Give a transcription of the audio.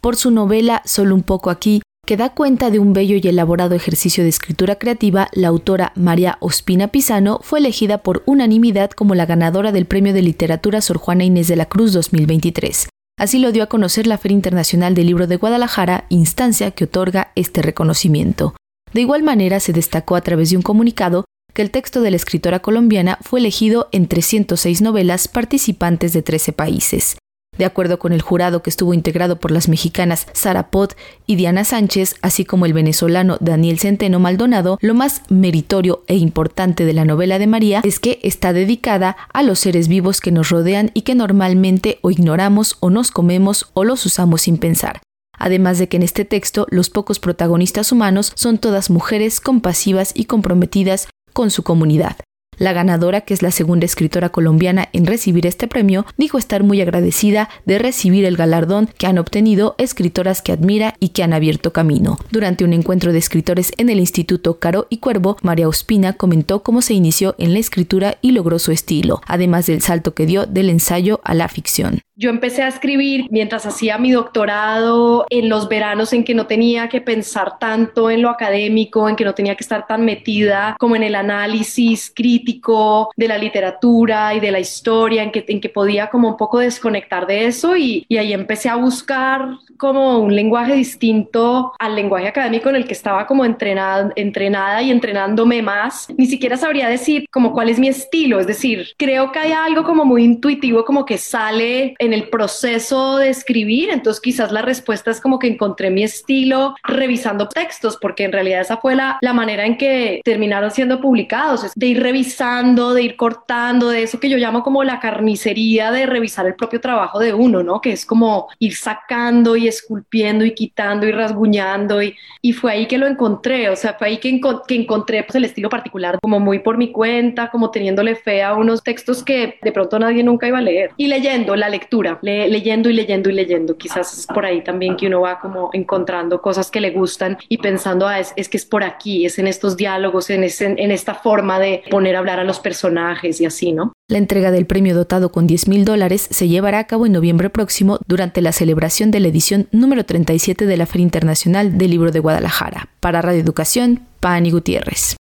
por su novela Solo un poco aquí, que da cuenta de un bello y elaborado ejercicio de escritura creativa, la autora María Ospina Pisano fue elegida por unanimidad como la ganadora del Premio de Literatura Sor Juana Inés de la Cruz 2023. Así lo dio a conocer la Feria Internacional del Libro de Guadalajara, instancia que otorga este reconocimiento. De igual manera, se destacó a través de un comunicado que el texto de la escritora colombiana fue elegido en 306 novelas participantes de 13 países. De acuerdo con el jurado que estuvo integrado por las mexicanas Sara Pot y Diana Sánchez, así como el venezolano Daniel Centeno Maldonado, lo más meritorio e importante de la novela de María es que está dedicada a los seres vivos que nos rodean y que normalmente o ignoramos o nos comemos o los usamos sin pensar. Además de que en este texto los pocos protagonistas humanos son todas mujeres compasivas y comprometidas con su comunidad. La ganadora, que es la segunda escritora colombiana en recibir este premio, dijo estar muy agradecida de recibir el galardón que han obtenido escritoras que admira y que han abierto camino. Durante un encuentro de escritores en el Instituto Caro y Cuervo, María Ospina comentó cómo se inició en la escritura y logró su estilo, además del salto que dio del ensayo a la ficción. Yo empecé a escribir mientras hacía mi doctorado en los veranos en que no tenía que pensar tanto en lo académico, en que no tenía que estar tan metida como en el análisis crítico de la literatura y de la historia, en que, en que podía como un poco desconectar de eso y, y ahí empecé a buscar como un lenguaje distinto al lenguaje académico en el que estaba como entrenada, entrenada y entrenándome más. Ni siquiera sabría decir como cuál es mi estilo, es decir, creo que hay algo como muy intuitivo como que sale en el proceso de escribir, entonces quizás la respuesta es como que encontré mi estilo revisando textos, porque en realidad esa fue la, la manera en que terminaron siendo publicados, de ir revisando, de ir cortando, de eso que yo llamo como la carnicería de revisar el propio trabajo de uno, ¿no? Que es como ir sacando y esculpiendo y quitando y rasguñando y, y fue ahí que lo encontré, o sea, fue ahí que, que encontré pues, el estilo particular, como muy por mi cuenta, como teniéndole fe a unos textos que de pronto nadie nunca iba a leer y leyendo la lectura leyendo y leyendo y leyendo. Quizás es por ahí también que uno va como encontrando cosas que le gustan y pensando, ah, es, que es por aquí, es en estos diálogos, en esta forma de poner a hablar a los personajes y así, ¿no? La entrega del premio dotado con 10 mil dólares se llevará a cabo en noviembre próximo durante la celebración de la edición número 37 de la Feria Internacional del Libro de Guadalajara. Para Radio Educación, Pani Gutiérrez.